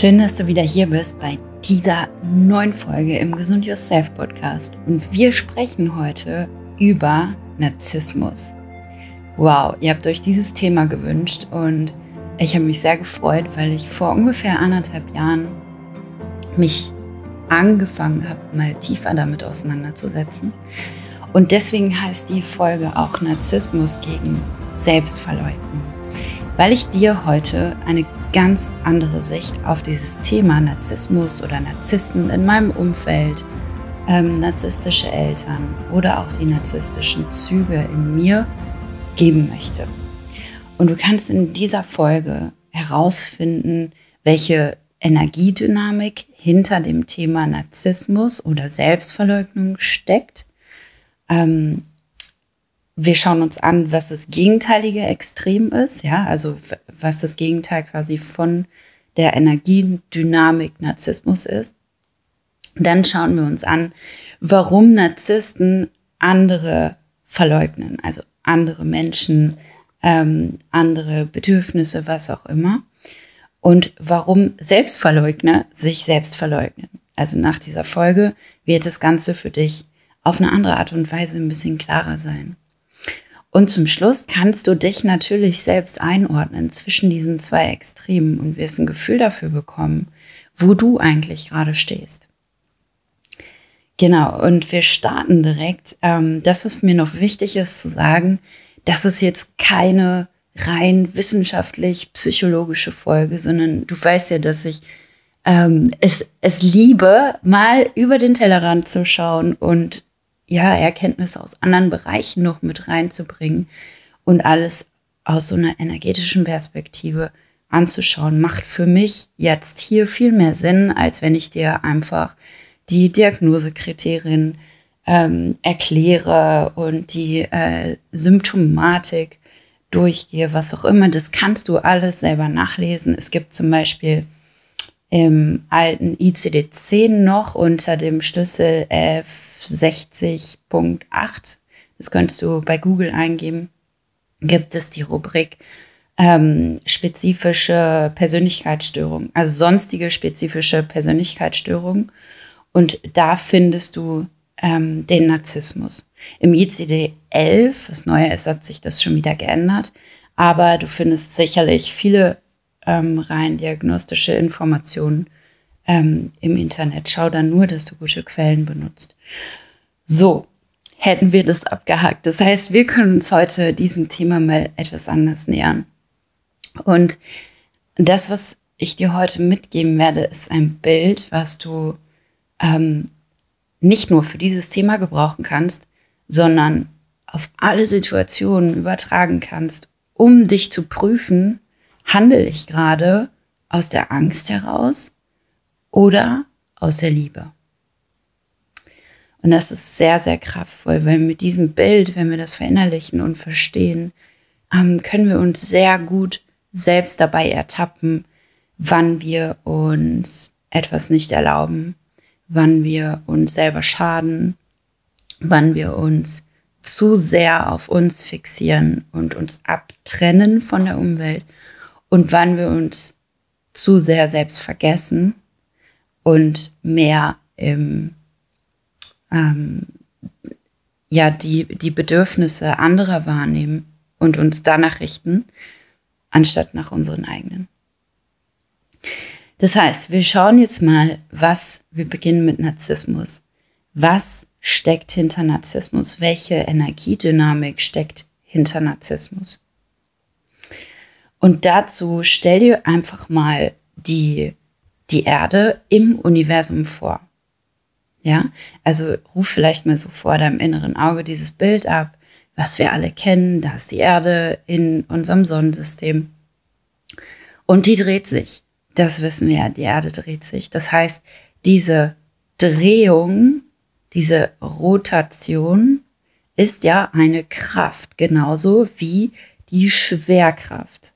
Schön, dass du wieder hier bist bei dieser neuen Folge im Gesund Yourself Podcast. Und wir sprechen heute über Narzissmus. Wow, ihr habt euch dieses Thema gewünscht und ich habe mich sehr gefreut, weil ich vor ungefähr anderthalb Jahren mich angefangen habe, mal tiefer damit auseinanderzusetzen. Und deswegen heißt die Folge auch Narzissmus gegen Selbstverleugnung, weil ich dir heute eine ganz andere Sicht auf dieses Thema Narzissmus oder Narzissten in meinem Umfeld, ähm, narzisstische Eltern oder auch die narzisstischen Züge in mir geben möchte. Und du kannst in dieser Folge herausfinden, welche Energiedynamik hinter dem Thema Narzissmus oder Selbstverleugnung steckt. Ähm, wir schauen uns an, was das gegenteilige Extrem ist, ja, also was das Gegenteil quasi von der Energiedynamik Narzissmus ist. Dann schauen wir uns an, warum Narzissten andere verleugnen, also andere Menschen, ähm, andere Bedürfnisse, was auch immer. Und warum Selbstverleugner sich selbst verleugnen. Also nach dieser Folge wird das Ganze für dich auf eine andere Art und Weise ein bisschen klarer sein. Und zum Schluss kannst du dich natürlich selbst einordnen zwischen diesen zwei Extremen und wirst ein Gefühl dafür bekommen, wo du eigentlich gerade stehst. Genau, und wir starten direkt. Ähm, das, was mir noch wichtig ist zu sagen, das ist jetzt keine rein wissenschaftlich psychologische Folge, sondern du weißt ja, dass ich ähm, es, es liebe, mal über den Tellerrand zu schauen und ja, Erkenntnisse aus anderen Bereichen noch mit reinzubringen und alles aus so einer energetischen Perspektive anzuschauen, macht für mich jetzt hier viel mehr Sinn, als wenn ich dir einfach die Diagnosekriterien ähm, erkläre und die äh, Symptomatik durchgehe, was auch immer. Das kannst du alles selber nachlesen. Es gibt zum Beispiel im alten ICD-10 noch unter dem Schlüssel F60.8, das könntest du bei Google eingeben, gibt es die Rubrik ähm, spezifische Persönlichkeitsstörung, also sonstige spezifische Persönlichkeitsstörung. Und da findest du ähm, den Narzissmus. Im ICD-11, was neuer ist, hat sich das schon wieder geändert, aber du findest sicherlich viele ähm, rein diagnostische Informationen ähm, im Internet. Schau dann nur, dass du gute Quellen benutzt. So, hätten wir das abgehakt. Das heißt, wir können uns heute diesem Thema mal etwas anders nähern. Und das, was ich dir heute mitgeben werde, ist ein Bild, was du ähm, nicht nur für dieses Thema gebrauchen kannst, sondern auf alle Situationen übertragen kannst, um dich zu prüfen, handle ich gerade aus der Angst heraus oder aus der Liebe? Und das ist sehr, sehr kraftvoll, weil mit diesem Bild, wenn wir das verinnerlichen und verstehen, ähm, können wir uns sehr gut selbst dabei ertappen, wann wir uns etwas nicht erlauben, wann wir uns selber schaden, wann wir uns zu sehr auf uns fixieren und uns abtrennen von der Umwelt und wann wir uns zu sehr selbst vergessen und mehr im, ähm, ja, die, die Bedürfnisse anderer wahrnehmen und uns danach richten, anstatt nach unseren eigenen. Das heißt, wir schauen jetzt mal, was, wir beginnen mit Narzissmus. Was steckt hinter Narzissmus? Welche Energiedynamik steckt hinter Narzissmus? Und dazu stell dir einfach mal die, die Erde im Universum vor. Ja, also ruf vielleicht mal so vor deinem inneren Auge dieses Bild ab, was wir alle kennen. Da ist die Erde in unserem Sonnensystem. Und die dreht sich. Das wissen wir ja, die Erde dreht sich. Das heißt, diese Drehung, diese Rotation ist ja eine Kraft, genauso wie die Schwerkraft.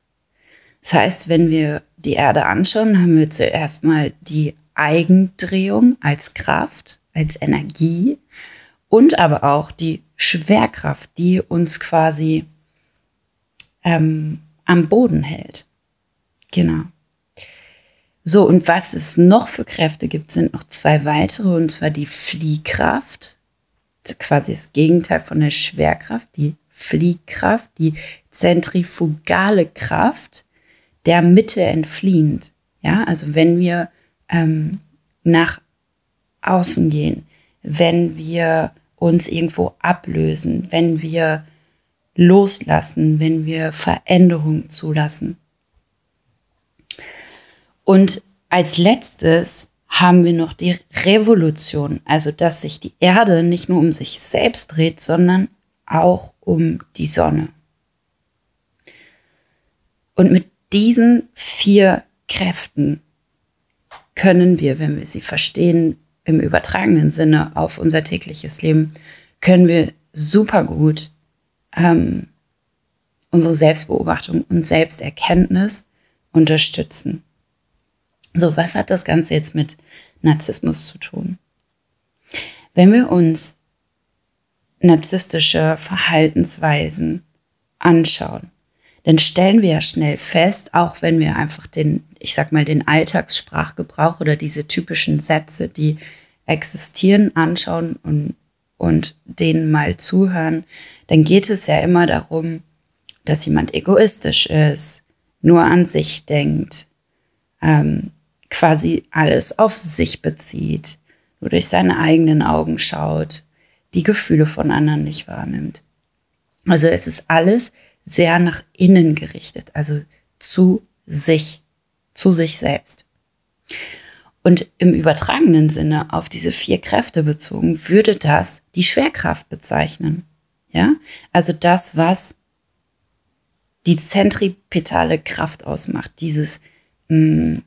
Das heißt, wenn wir die Erde anschauen, haben wir zuerst mal die Eigendrehung als Kraft, als Energie und aber auch die Schwerkraft, die uns quasi ähm, am Boden hält. Genau. So, und was es noch für Kräfte gibt, sind noch zwei weitere, und zwar die Fliehkraft, quasi das Gegenteil von der Schwerkraft, die Fliehkraft, die zentrifugale Kraft, der Mitte entfliehend. Ja, also wenn wir ähm, nach außen gehen, wenn wir uns irgendwo ablösen, wenn wir loslassen, wenn wir Veränderung zulassen. Und als letztes haben wir noch die Revolution, also dass sich die Erde nicht nur um sich selbst dreht, sondern auch um die Sonne. Und mit diesen vier Kräften können wir, wenn wir sie verstehen, im übertragenen Sinne auf unser tägliches Leben, können wir super gut ähm, unsere Selbstbeobachtung und Selbsterkenntnis unterstützen. So, was hat das Ganze jetzt mit Narzissmus zu tun? Wenn wir uns narzisstische Verhaltensweisen anschauen, dann stellen wir ja schnell fest, auch wenn wir einfach den, ich sag mal, den Alltagssprachgebrauch oder diese typischen Sätze, die existieren, anschauen und, und denen mal zuhören, dann geht es ja immer darum, dass jemand egoistisch ist, nur an sich denkt, ähm, quasi alles auf sich bezieht, nur durch seine eigenen Augen schaut, die Gefühle von anderen nicht wahrnimmt. Also es ist alles sehr nach innen gerichtet, also zu sich, zu sich selbst. Und im übertragenen Sinne auf diese vier Kräfte bezogen, würde das die Schwerkraft bezeichnen. Ja, also das, was die zentripetale Kraft ausmacht, dieses mh, mm,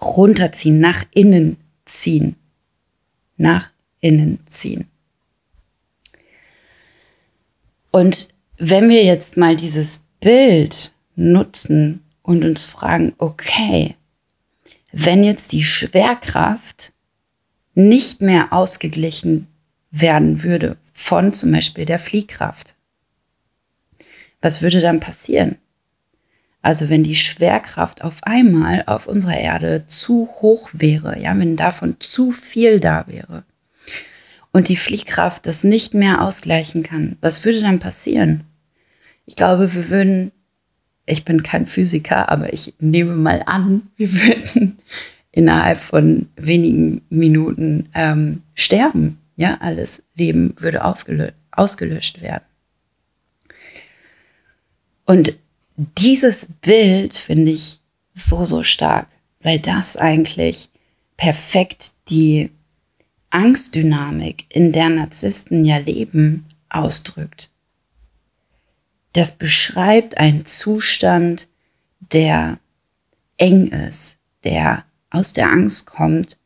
runterziehen, nach innen ziehen, nach innen ziehen. Und wenn wir jetzt mal dieses Bild nutzen und uns fragen, okay, wenn jetzt die Schwerkraft nicht mehr ausgeglichen werden würde von zum Beispiel der Fliehkraft, was würde dann passieren? Also wenn die Schwerkraft auf einmal auf unserer Erde zu hoch wäre, ja, wenn davon zu viel da wäre und die Fliehkraft das nicht mehr ausgleichen kann, was würde dann passieren? Ich glaube, wir würden, ich bin kein Physiker, aber ich nehme mal an, wir würden innerhalb von wenigen Minuten ähm, sterben. Ja, alles Leben würde ausgelö ausgelöscht werden. Und dieses Bild finde ich so, so stark, weil das eigentlich perfekt die Angstdynamik, in der Narzissten ja leben, ausdrückt. Das beschreibt einen Zustand, der eng ist, der aus der Angst kommt,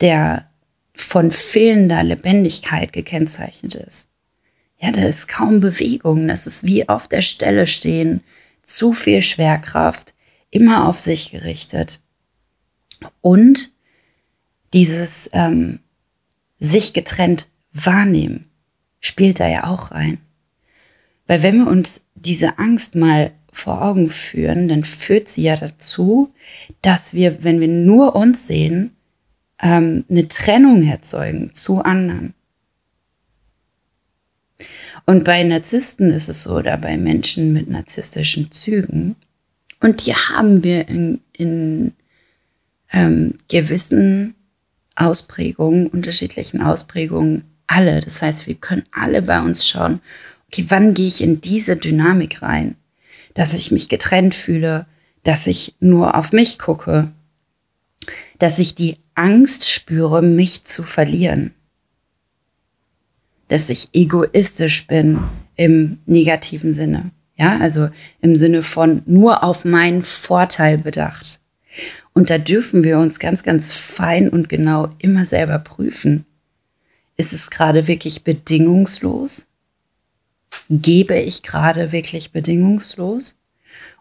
der von fehlender Lebendigkeit gekennzeichnet ist. Ja, da ist kaum Bewegung, das ist wie auf der Stelle stehen, zu viel Schwerkraft, immer auf sich gerichtet. Und dieses ähm, sich getrennt wahrnehmen spielt da ja auch rein. Weil wenn wir uns diese Angst mal vor Augen führen, dann führt sie ja dazu, dass wir, wenn wir nur uns sehen, ähm, eine Trennung erzeugen zu anderen. Und bei Narzissten ist es so, oder bei Menschen mit narzisstischen Zügen, und die haben wir in, in ähm, gewissen Ausprägungen, unterschiedlichen Ausprägungen alle. Das heißt, wir können alle bei uns schauen, okay, wann gehe ich in diese Dynamik rein, dass ich mich getrennt fühle, dass ich nur auf mich gucke, dass ich die Angst spüre, mich zu verlieren dass ich egoistisch bin im negativen Sinne. Ja, also im Sinne von nur auf meinen Vorteil bedacht. Und da dürfen wir uns ganz, ganz fein und genau immer selber prüfen. Ist es gerade wirklich bedingungslos? Gebe ich gerade wirklich bedingungslos?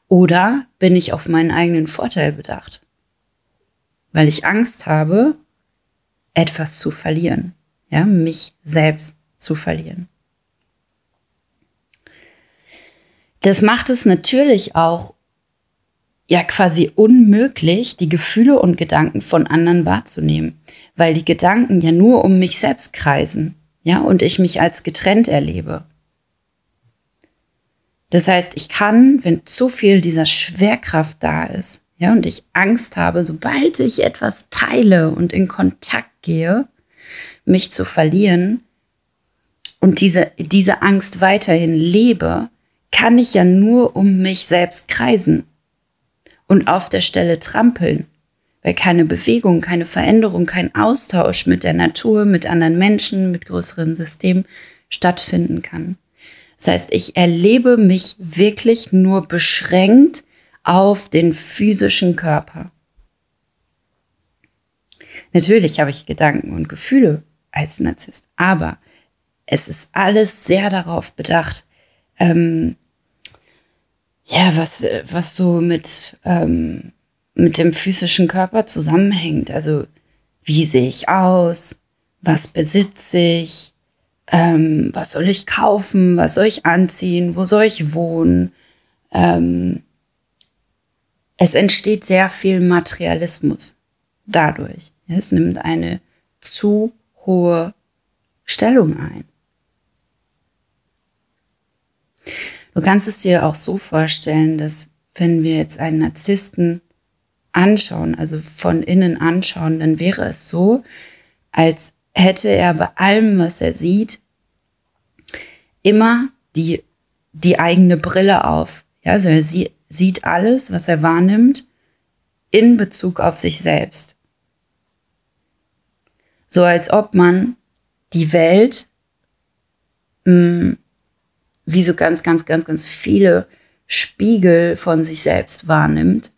Oder bin ich auf meinen eigenen Vorteil bedacht? Weil ich Angst habe, etwas zu verlieren. Ja, mich selbst zu verlieren. Das macht es natürlich auch ja quasi unmöglich, die Gefühle und Gedanken von anderen wahrzunehmen, weil die Gedanken ja nur um mich selbst kreisen, ja, und ich mich als getrennt erlebe. Das heißt, ich kann, wenn zu viel dieser Schwerkraft da ist, ja, und ich Angst habe, sobald ich etwas teile und in Kontakt gehe, mich zu verlieren und diese, diese Angst weiterhin lebe, kann ich ja nur um mich selbst kreisen und auf der Stelle trampeln, weil keine Bewegung, keine Veränderung, kein Austausch mit der Natur, mit anderen Menschen, mit größeren Systemen stattfinden kann. Das heißt, ich erlebe mich wirklich nur beschränkt auf den physischen Körper. Natürlich habe ich Gedanken und Gefühle als Narzisst, aber es ist alles sehr darauf bedacht, ähm, ja, was, was so mit, ähm, mit dem physischen Körper zusammenhängt. Also, wie sehe ich aus? Was besitze ich? ähm, was soll ich kaufen, was soll ich anziehen, wo soll ich wohnen. Ähm, es entsteht sehr viel Materialismus dadurch. Es nimmt eine zu hohe Stellung ein. Du kannst es dir auch so vorstellen, dass wenn wir jetzt einen Narzissten anschauen, also von innen anschauen, dann wäre es so, als hätte er bei allem, was er sieht, immer die, die eigene Brille auf. Ja, also er sie, sieht alles, was er wahrnimmt, in Bezug auf sich selbst. So als ob man die Welt mh, hm, wie so ganz, ganz, ganz, ganz viele Spiegel von sich selbst wahrnimmt.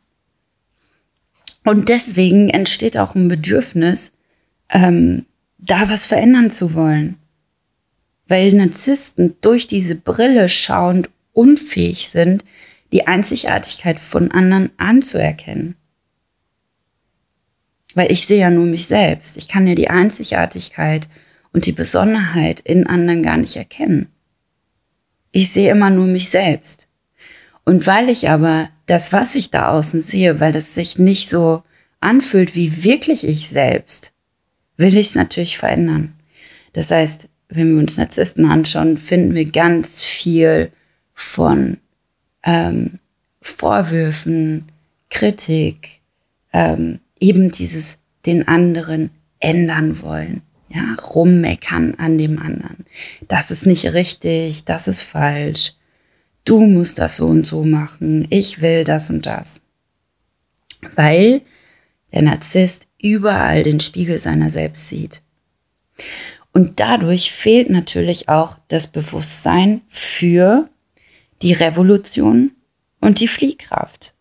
Und deswegen entsteht auch ein Bedürfnis, ähm, da was verändern zu wollen. Weil Narzissten durch diese Brille schauend unfähig sind, die Einzigartigkeit von anderen anzuerkennen. Weil ich sehe ja nur mich selbst. Ich kann ja die Einzigartigkeit und die Besonderheit in anderen gar nicht erkennen. Ich sehe immer nur mich selbst. Und weil ich aber das, was ich da außen sehe, weil das sich nicht so anfühlt wie wirklich ich selbst, will ich es natürlich verändern. Das heißt, wenn wir uns Narzissten anschauen, finden wir ganz viel von ähm, Vorwürfen, Kritik, ähm, eben dieses den anderen ändern wollen, ja, rummeckern an dem anderen. Das ist nicht richtig, das ist falsch. Du musst das so und so machen. Ich will das und das. Weil der Narzisst überall den Spiegel seiner selbst sieht. Und dadurch fehlt natürlich auch das Bewusstsein für die Revolution und die Fliehkraft.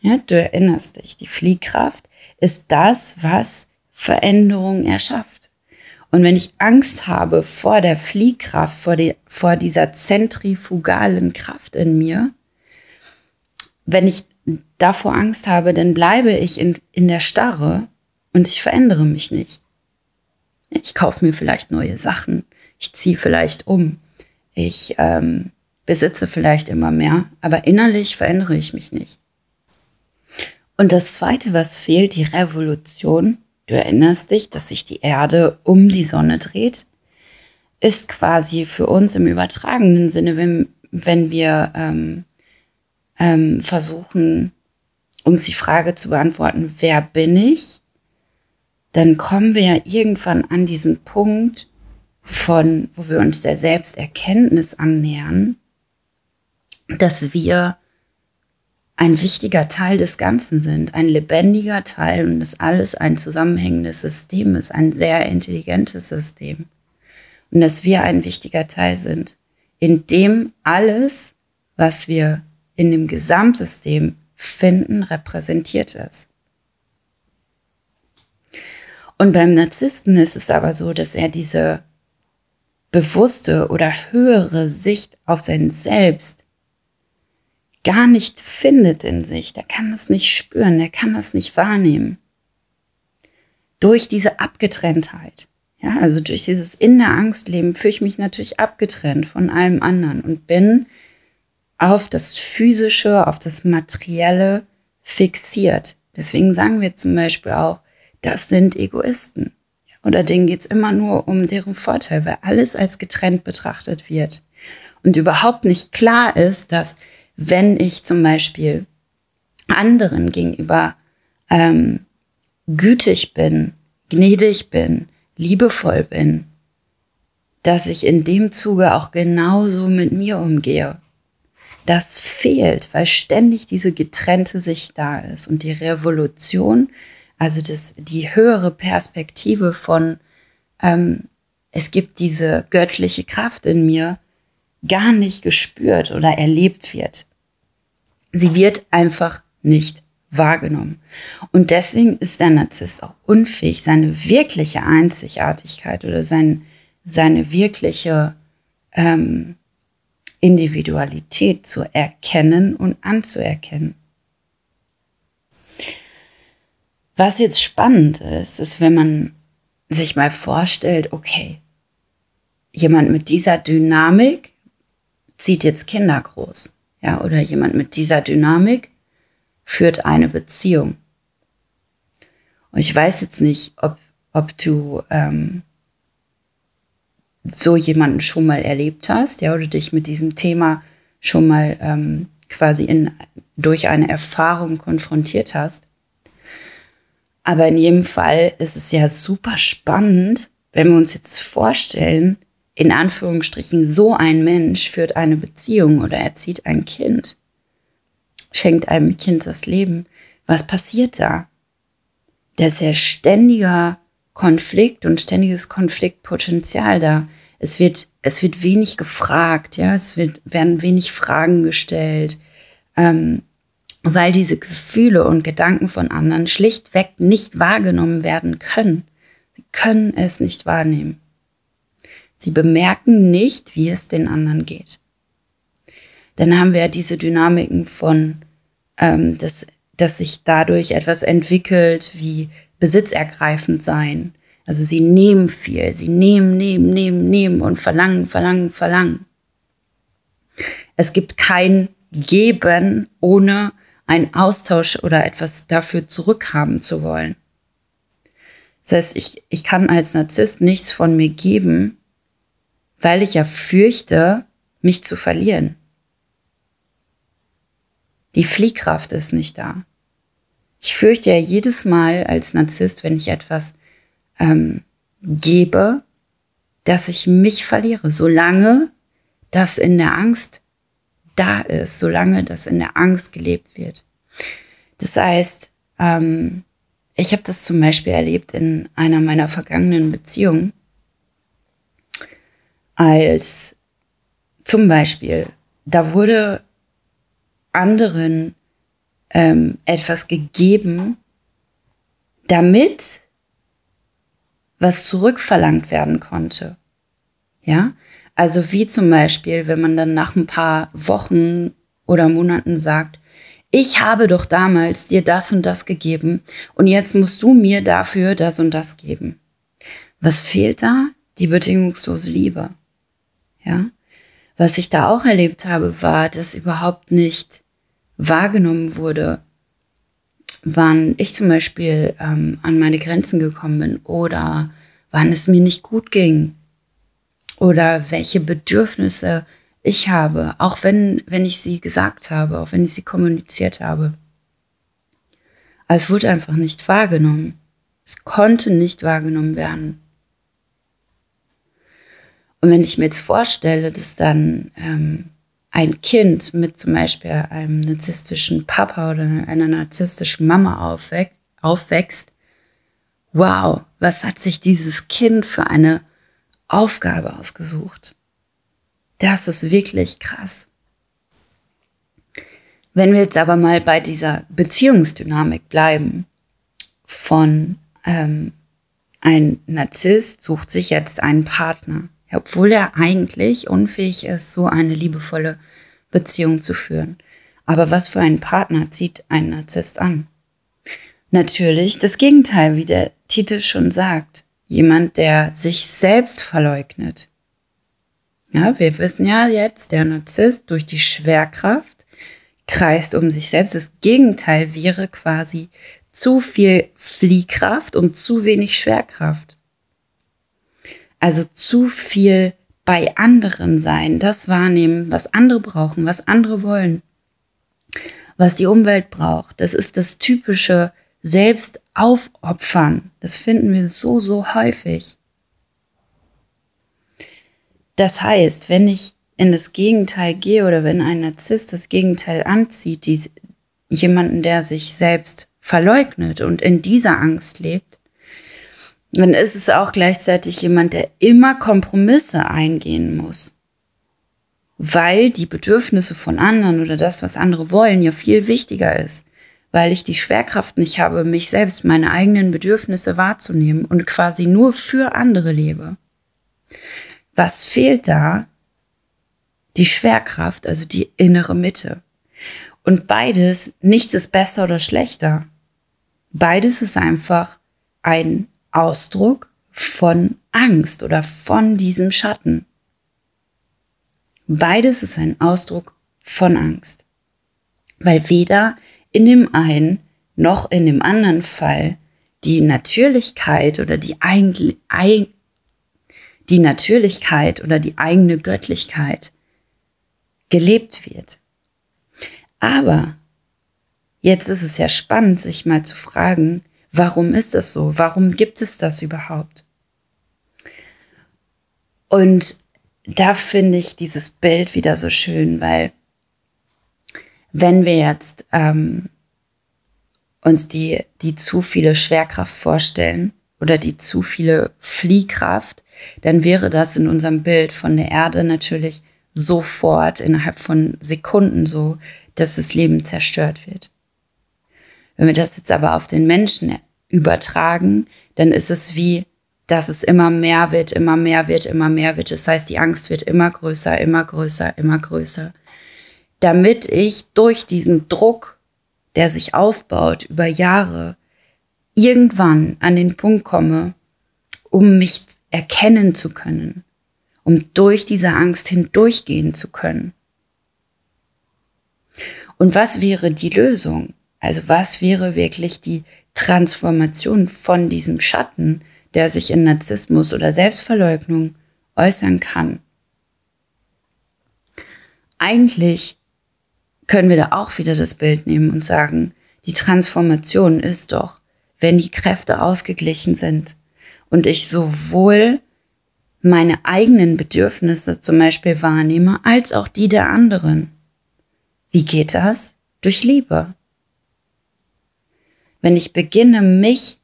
Ja, du erinnerst dich, die Fliehkraft ist das, was Veränderung erschafft. Und wenn ich Angst habe vor der Fliehkraft, vor, die, vor dieser zentrifugalen Kraft in mir, wenn ich davor Angst habe, dann bleibe ich in, in der Starre und ich verändere mich nicht. Ich kaufe mir vielleicht neue Sachen, ich ziehe vielleicht um, ich ähm, besitze vielleicht immer mehr, aber innerlich verändere ich mich nicht. Und das Zweite, was fehlt, die Revolution. Du erinnerst dich, dass sich die Erde um die Sonne dreht, ist quasi für uns im übertragenen Sinne, wenn, wenn wir ähm, ähm, versuchen, uns die Frage zu beantworten, wer bin ich, dann kommen wir ja irgendwann an diesen Punkt von, wo wir uns der Selbsterkenntnis annähern, dass wir ein wichtiger Teil des Ganzen sind, ein lebendiger Teil und dass alles ein zusammenhängendes System ist, ein sehr intelligentes System. Und dass wir ein wichtiger Teil sind, in dem alles, was wir in dem Gesamtsystem finden, repräsentiert ist. Und beim Narzissten ist es aber so, dass er diese bewusste oder höhere Sicht auf sein Selbst gar nicht findet in sich. Der kann das nicht spüren, der kann das nicht wahrnehmen. Durch diese Abgetrenntheit. Ja, also durch dieses in der Angst leben fühle ich mich natürlich abgetrennt von allem anderen und bin auf das Physische, auf das Materielle fixiert. Deswegen sagen wir zum Beispiel auch, das sind Egoisten. Oder denen geht es immer nur um deren Vorteil, weil alles als getrennt betrachtet wird. Und überhaupt nicht klar ist, dass wenn ich zum Beispiel anderen gegenüber ähm, gütig bin, gnädig bin, liebevoll bin, dass ich in dem Zuge auch genauso mit mir umgehe. Das fehlt, weil ständig diese getrennte Sicht da ist und die Revolution, also das, die höhere Perspektive von, ähm, es gibt diese göttliche Kraft in mir, gar nicht gespürt oder erlebt wird. Sie wird einfach nicht wahrgenommen. Und deswegen ist der Narzisst auch unfähig, seine wirkliche Einzigartigkeit oder sein, seine wirkliche ähm, Individualität zu erkennen und anzuerkennen. Was jetzt spannend ist, ist, wenn man sich mal vorstellt, okay, jemand mit dieser Dynamik zieht jetzt Kinder groß, ja, oder jemand mit dieser Dynamik führt eine Beziehung. Und ich weiß jetzt nicht, ob, ob du ähm, so jemanden schon mal erlebt hast, ja, oder dich mit diesem Thema schon mal ähm, quasi in, durch eine Erfahrung konfrontiert hast. Aber in jedem Fall ist es ja super spannend, wenn wir uns jetzt vorstellen, in Anführungsstrichen, so ein Mensch führt eine Beziehung oder erzieht ein Kind schenkt einem Kind das Leben. Was passiert da? Da ist ja ständiger Konflikt und ständiges Konfliktpotenzial da. Es wird, es wird wenig gefragt, ja, es wird, werden wenig Fragen gestellt, ähm, weil diese Gefühle und Gedanken von anderen schlichtweg nicht wahrgenommen werden können. Sie können es nicht wahrnehmen. Sie bemerken nicht, wie es den anderen geht dann haben wir ja diese Dynamiken von, ähm, dass, dass sich dadurch etwas entwickelt wie besitzergreifend sein. Also sie nehmen viel, sie nehmen, nehmen, nehmen, nehmen und verlangen, verlangen, verlangen. Es gibt kein Geben ohne einen Austausch oder etwas dafür zurückhaben zu wollen. Das heißt, ich, ich kann als Narzisst nichts von mir geben, weil ich ja fürchte, mich zu verlieren. Die Fliehkraft ist nicht da. Ich fürchte ja jedes Mal als Narzisst, wenn ich etwas ähm, gebe, dass ich mich verliere, solange das in der Angst da ist, solange das in der Angst gelebt wird. Das heißt, ähm, ich habe das zum Beispiel erlebt in einer meiner vergangenen Beziehungen, als zum Beispiel, da wurde anderen ähm, etwas gegeben, damit was zurückverlangt werden konnte. Ja, also wie zum Beispiel, wenn man dann nach ein paar Wochen oder Monaten sagt, ich habe doch damals dir das und das gegeben und jetzt musst du mir dafür das und das geben. Was fehlt da? Die bedingungslose Liebe. Ja. Was ich da auch erlebt habe, war, dass überhaupt nicht wahrgenommen wurde, wann ich zum Beispiel ähm, an meine Grenzen gekommen bin oder wann es mir nicht gut ging oder welche Bedürfnisse ich habe, auch wenn, wenn ich sie gesagt habe, auch wenn ich sie kommuniziert habe. Aber es wurde einfach nicht wahrgenommen. Es konnte nicht wahrgenommen werden. Und wenn ich mir jetzt vorstelle, dass dann ähm, ein Kind mit zum Beispiel einem narzisstischen Papa oder einer narzisstischen Mama aufwächst, wow, was hat sich dieses Kind für eine Aufgabe ausgesucht? Das ist wirklich krass. Wenn wir jetzt aber mal bei dieser Beziehungsdynamik bleiben, von ähm, ein Narzisst sucht sich jetzt einen Partner obwohl er eigentlich unfähig ist, so eine liebevolle Beziehung zu führen. Aber was für einen Partner zieht ein Narzisst an? Natürlich das Gegenteil, wie der Titel schon sagt. Jemand, der sich selbst verleugnet. Ja, wir wissen ja jetzt, der Narzisst durch die Schwerkraft kreist um sich selbst. Das Gegenteil wäre quasi zu viel Fliehkraft und zu wenig Schwerkraft. Also zu viel bei anderen sein, das wahrnehmen, was andere brauchen, was andere wollen, was die Umwelt braucht. Das ist das typische Selbstaufopfern. Das finden wir so, so häufig. Das heißt, wenn ich in das Gegenteil gehe oder wenn ein Narzisst das Gegenteil anzieht, die, jemanden, der sich selbst verleugnet und in dieser Angst lebt, dann ist es auch gleichzeitig jemand, der immer Kompromisse eingehen muss. Weil die Bedürfnisse von anderen oder das, was andere wollen, ja viel wichtiger ist. Weil ich die Schwerkraft nicht habe, mich selbst, meine eigenen Bedürfnisse wahrzunehmen und quasi nur für andere lebe. Was fehlt da? Die Schwerkraft, also die innere Mitte. Und beides, nichts ist besser oder schlechter. Beides ist einfach ein Ausdruck von Angst oder von diesem Schatten. Beides ist ein Ausdruck von Angst. Weil weder in dem einen noch in dem anderen Fall die Natürlichkeit oder die, Eig die Natürlichkeit oder die eigene Göttlichkeit gelebt wird. Aber jetzt ist es ja spannend, sich mal zu fragen, warum ist das so? Warum gibt es das überhaupt? Und da finde ich dieses Bild wieder so schön, weil wenn wir jetzt ähm, uns die, die zu viele Schwerkraft vorstellen oder die zu viele Fliehkraft, dann wäre das in unserem Bild von der Erde natürlich sofort innerhalb von Sekunden so, dass das Leben zerstört wird. Wenn wir das jetzt aber auf den Menschen übertragen, dann ist es wie, dass es immer mehr wird, immer mehr wird, immer mehr wird. Das heißt, die Angst wird immer größer, immer größer, immer größer. Damit ich durch diesen Druck, der sich aufbaut über Jahre, irgendwann an den Punkt komme, um mich erkennen zu können, um durch diese Angst hindurchgehen zu können. Und was wäre die Lösung? Also was wäre wirklich die Transformation von diesem Schatten, der sich in Narzissmus oder Selbstverleugnung äußern kann? Eigentlich können wir da auch wieder das Bild nehmen und sagen, die Transformation ist doch, wenn die Kräfte ausgeglichen sind und ich sowohl meine eigenen Bedürfnisse zum Beispiel wahrnehme, als auch die der anderen. Wie geht das? Durch Liebe. Wenn ich beginne, mich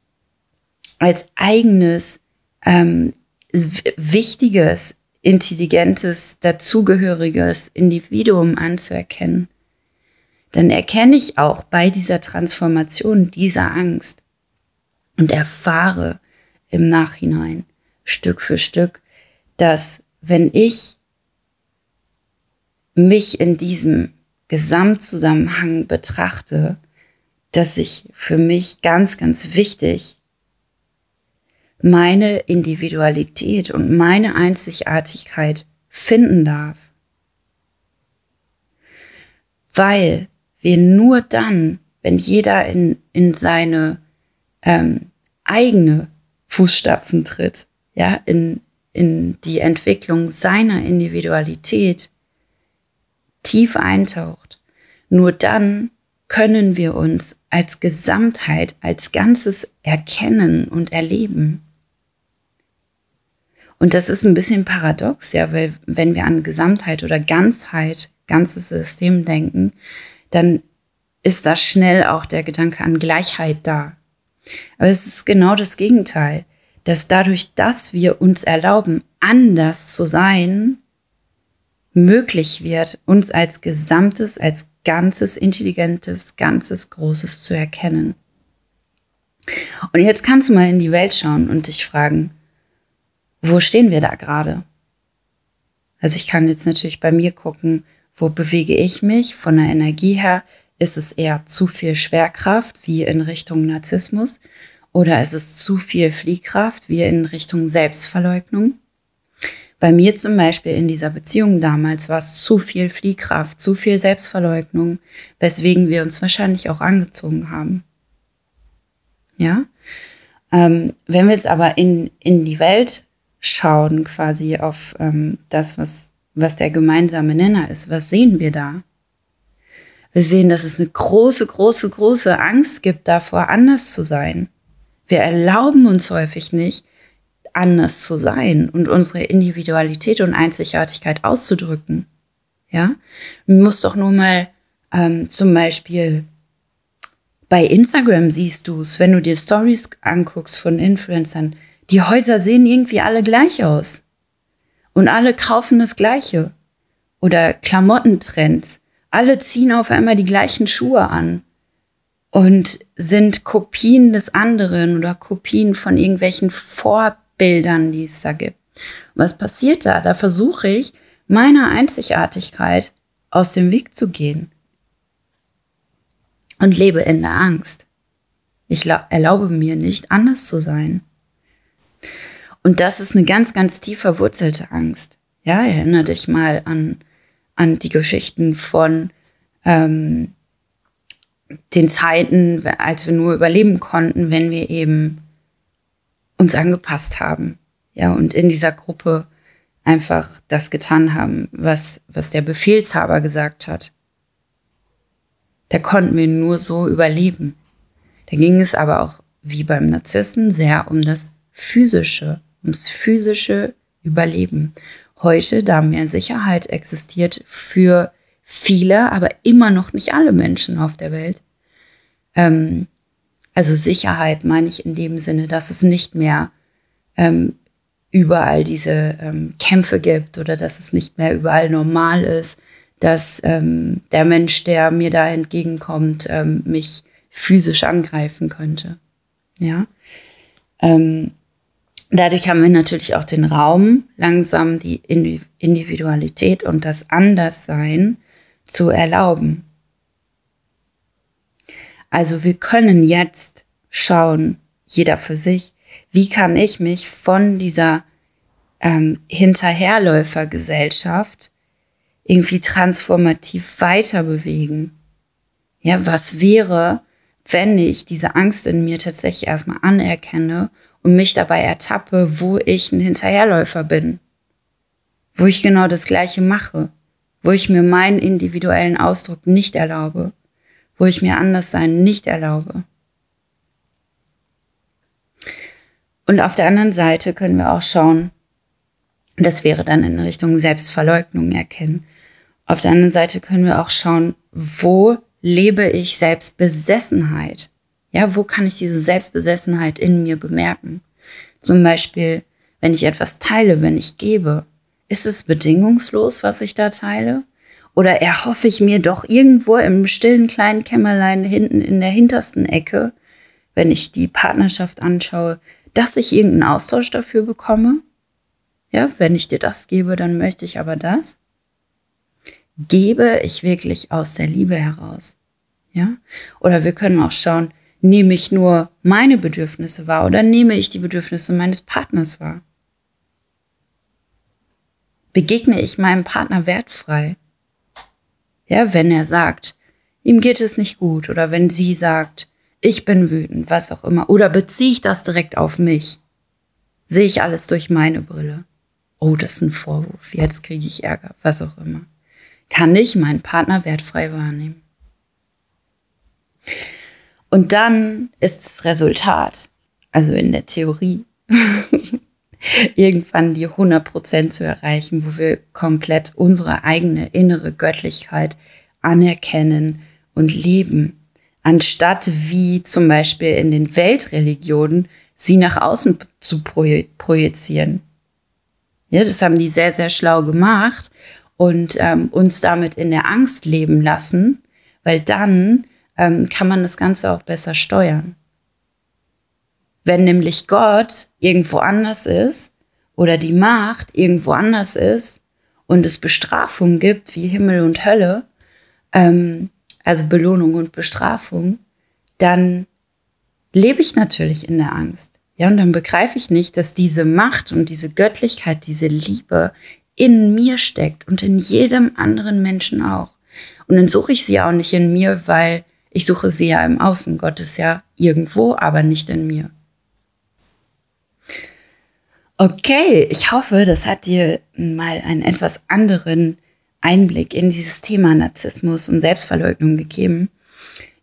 als eigenes, ähm, wichtiges, intelligentes, dazugehöriges Individuum anzuerkennen, dann erkenne ich auch bei dieser Transformation dieser Angst und erfahre im Nachhinein Stück für Stück, dass wenn ich mich in diesem Gesamtzusammenhang betrachte, dass ich für mich ganz, ganz wichtig meine Individualität und meine Einzigartigkeit finden darf. Weil wir nur dann, wenn jeder in, in seine ähm, eigene Fußstapfen tritt, ja, in, in die Entwicklung seiner Individualität tief eintaucht, nur dann können wir uns als Gesamtheit, als Ganzes erkennen und erleben. Und das ist ein bisschen paradox, ja, weil wenn wir an Gesamtheit oder Ganzheit, ganzes System denken, dann ist da schnell auch der Gedanke an Gleichheit da. Aber es ist genau das Gegenteil, dass dadurch, dass wir uns erlauben, anders zu sein, möglich wird, uns als gesamtes, als ganzes, intelligentes, ganzes, großes zu erkennen. Und jetzt kannst du mal in die Welt schauen und dich fragen, wo stehen wir da gerade? Also ich kann jetzt natürlich bei mir gucken, wo bewege ich mich von der Energie her? Ist es eher zu viel Schwerkraft wie in Richtung Narzissmus oder ist es zu viel Fliehkraft wie in Richtung Selbstverleugnung? Bei mir zum Beispiel in dieser Beziehung damals war es zu viel Fliehkraft, zu viel Selbstverleugnung, weswegen wir uns wahrscheinlich auch angezogen haben. Ja? Ähm, wenn wir jetzt aber in, in die Welt schauen, quasi auf ähm, das, was, was der gemeinsame Nenner ist, was sehen wir da? Wir sehen, dass es eine große, große, große Angst gibt, davor anders zu sein. Wir erlauben uns häufig nicht, anders zu sein und unsere Individualität und Einzigartigkeit auszudrücken. Ja, man muss doch nur mal ähm, zum Beispiel bei Instagram siehst du es, wenn du dir Stories anguckst von Influencern, die Häuser sehen irgendwie alle gleich aus. Und alle kaufen das Gleiche. Oder Klamottentrends. Alle ziehen auf einmal die gleichen Schuhe an und sind Kopien des anderen oder Kopien von irgendwelchen Vorbildern Bildern, die es da gibt. Was passiert da? Da versuche ich, meiner Einzigartigkeit aus dem Weg zu gehen und lebe in der Angst. Ich erlaube mir nicht, anders zu sein. Und das ist eine ganz, ganz tief verwurzelte Angst. Ja, erinnere dich mal an, an die Geschichten von ähm, den Zeiten, als wir nur überleben konnten, wenn wir eben uns angepasst haben. Ja, und in dieser Gruppe einfach das getan haben, was, was der Befehlshaber gesagt hat. Da konnten wir nur so überleben. Da ging es aber auch, wie beim Narzissen, sehr um das Physische, ums physische Überleben. Heute, da mehr Sicherheit existiert für viele, aber immer noch nicht alle Menschen auf der Welt, ähm, also Sicherheit meine ich in dem Sinne, dass es nicht mehr ähm, überall diese ähm, Kämpfe gibt oder dass es nicht mehr überall normal ist, dass ähm, der Mensch, der mir da entgegenkommt, ähm, mich physisch angreifen könnte. Ja. Ähm, dadurch haben wir natürlich auch den Raum, langsam die Individualität und das Anderssein zu erlauben. Also wir können jetzt schauen, jeder für sich, wie kann ich mich von dieser ähm, Hinterherläufergesellschaft irgendwie transformativ weiter bewegen. Ja, was wäre, wenn ich diese Angst in mir tatsächlich erstmal anerkenne und mich dabei ertappe, wo ich ein Hinterherläufer bin, wo ich genau das Gleiche mache, wo ich mir meinen individuellen Ausdruck nicht erlaube, wo ich mir Anderssein nicht erlaube. Und auf der anderen Seite können wir auch schauen, das wäre dann in Richtung Selbstverleugnung erkennen. Auf der anderen Seite können wir auch schauen, wo lebe ich Selbstbesessenheit? Ja, wo kann ich diese Selbstbesessenheit in mir bemerken? Zum Beispiel, wenn ich etwas teile, wenn ich gebe, ist es bedingungslos, was ich da teile? Oder erhoffe ich mir doch irgendwo im stillen kleinen Kämmerlein hinten in der hintersten Ecke, wenn ich die Partnerschaft anschaue, dass ich irgendeinen Austausch dafür bekomme? Ja, wenn ich dir das gebe, dann möchte ich aber das. Gebe ich wirklich aus der Liebe heraus? Ja? Oder wir können auch schauen, nehme ich nur meine Bedürfnisse wahr oder nehme ich die Bedürfnisse meines Partners wahr? Begegne ich meinem Partner wertfrei? Ja, wenn er sagt, ihm geht es nicht gut oder wenn sie sagt, ich bin wütend, was auch immer, oder beziehe ich das direkt auf mich? Sehe ich alles durch meine Brille? Oh, das ist ein Vorwurf, jetzt kriege ich Ärger, was auch immer. Kann ich meinen Partner wertfrei wahrnehmen? Und dann ist das Resultat, also in der Theorie, irgendwann die 100% zu erreichen, wo wir komplett unsere eigene innere Göttlichkeit anerkennen und leben, anstatt wie zum Beispiel in den Weltreligionen sie nach außen zu projizieren. Ja, das haben die sehr, sehr schlau gemacht und ähm, uns damit in der Angst leben lassen, weil dann ähm, kann man das Ganze auch besser steuern. Wenn nämlich Gott irgendwo anders ist oder die Macht irgendwo anders ist und es Bestrafung gibt wie Himmel und Hölle, ähm, also Belohnung und Bestrafung, dann lebe ich natürlich in der Angst. Ja, und dann begreife ich nicht, dass diese Macht und diese Göttlichkeit, diese Liebe in mir steckt und in jedem anderen Menschen auch. Und dann suche ich sie auch nicht in mir, weil ich suche sie ja im Außen. Gott ist ja irgendwo, aber nicht in mir. Okay, ich hoffe, das hat dir mal einen etwas anderen Einblick in dieses Thema Narzissmus und Selbstverleugnung gegeben.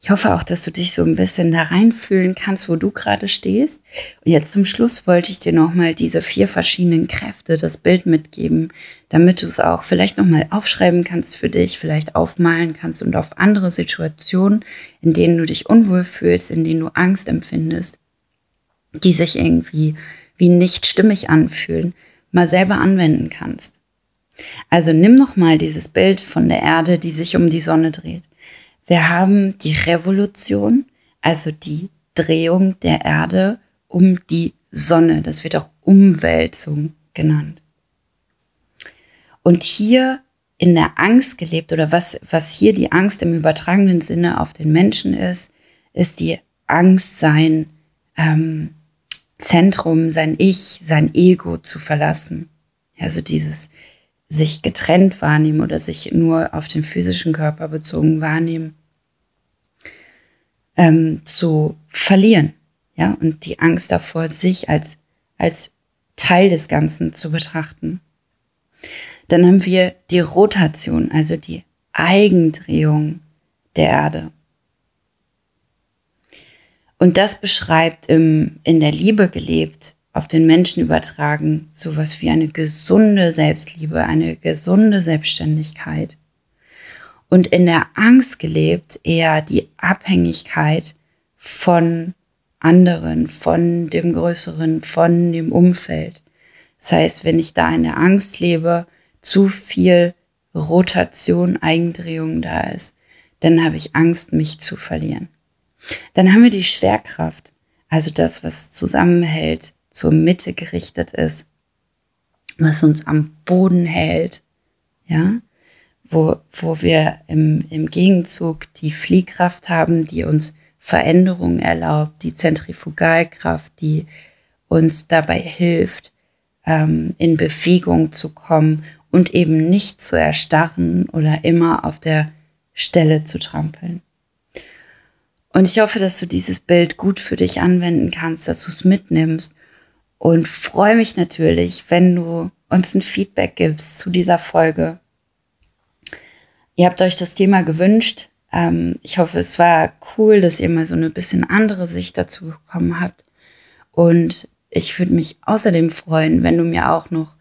Ich hoffe auch, dass du dich so ein bisschen da reinfühlen kannst, wo du gerade stehst. Und jetzt zum Schluss wollte ich dir nochmal diese vier verschiedenen Kräfte, das Bild mitgeben, damit du es auch vielleicht nochmal aufschreiben kannst für dich, vielleicht aufmalen kannst und auf andere Situationen, in denen du dich unwohl fühlst, in denen du Angst empfindest, die sich irgendwie wie nicht stimmig anfühlen, mal selber anwenden kannst. Also nimm nochmal dieses Bild von der Erde, die sich um die Sonne dreht. Wir haben die Revolution, also die Drehung der Erde um die Sonne. Das wird auch Umwälzung genannt. Und hier in der Angst gelebt oder was, was hier die Angst im übertragenen Sinne auf den Menschen ist, ist die Angst, sein ähm, Zentrum, sein Ich, sein Ego zu verlassen. Also dieses sich getrennt wahrnehmen oder sich nur auf den physischen Körper bezogen wahrnehmen, ähm, zu verlieren. Ja, und die Angst davor, sich als, als Teil des Ganzen zu betrachten. Dann haben wir die Rotation, also die Eigendrehung der Erde. Und das beschreibt im, in der Liebe gelebt auf den Menschen übertragen, sowas wie eine gesunde Selbstliebe, eine gesunde Selbstständigkeit. Und in der Angst gelebt eher die Abhängigkeit von anderen, von dem Größeren, von dem Umfeld. Das heißt, wenn ich da in der Angst lebe, zu viel Rotation, Eigendrehung da ist, dann habe ich Angst, mich zu verlieren. Dann haben wir die Schwerkraft, also das, was zusammenhält, zur Mitte gerichtet ist, was uns am Boden hält, ja, wo, wo wir im, im Gegenzug die Fliehkraft haben, die uns Veränderungen erlaubt, die Zentrifugalkraft, die uns dabei hilft, ähm, in Bewegung zu kommen und eben nicht zu erstarren oder immer auf der Stelle zu trampeln. Und ich hoffe, dass du dieses Bild gut für dich anwenden kannst, dass du es mitnimmst und freue mich natürlich, wenn du uns ein Feedback gibst zu dieser Folge. Ihr habt euch das Thema gewünscht. Ähm, ich hoffe, es war cool, dass ihr mal so eine bisschen andere Sicht dazu bekommen habt. Und ich würde mich außerdem freuen, wenn du mir auch noch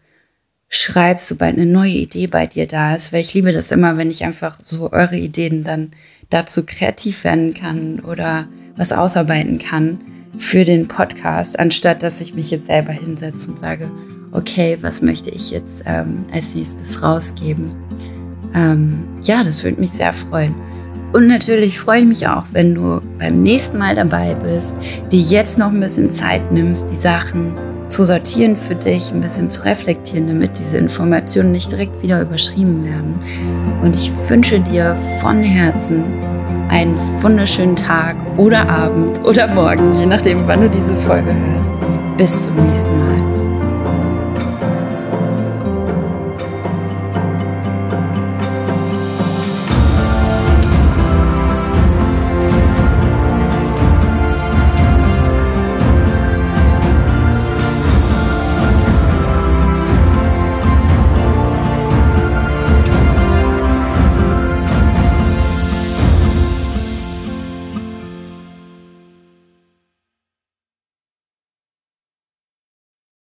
schreibst, sobald eine neue Idee bei dir da ist, weil ich liebe das immer, wenn ich einfach so eure Ideen dann dazu kreativ werden kann oder was ausarbeiten kann für den Podcast, anstatt dass ich mich jetzt selber hinsetze und sage, okay, was möchte ich jetzt ähm, als nächstes rausgeben? Ähm, ja, das würde mich sehr freuen. Und natürlich freue ich mich auch, wenn du beim nächsten Mal dabei bist, dir jetzt noch ein bisschen Zeit nimmst, die Sachen zu sortieren für dich, ein bisschen zu reflektieren, damit diese Informationen nicht direkt wieder überschrieben werden. Und ich wünsche dir von Herzen einen wunderschönen Tag oder Abend oder Morgen, je nachdem, wann du diese Folge hörst. Bis zum nächsten Mal.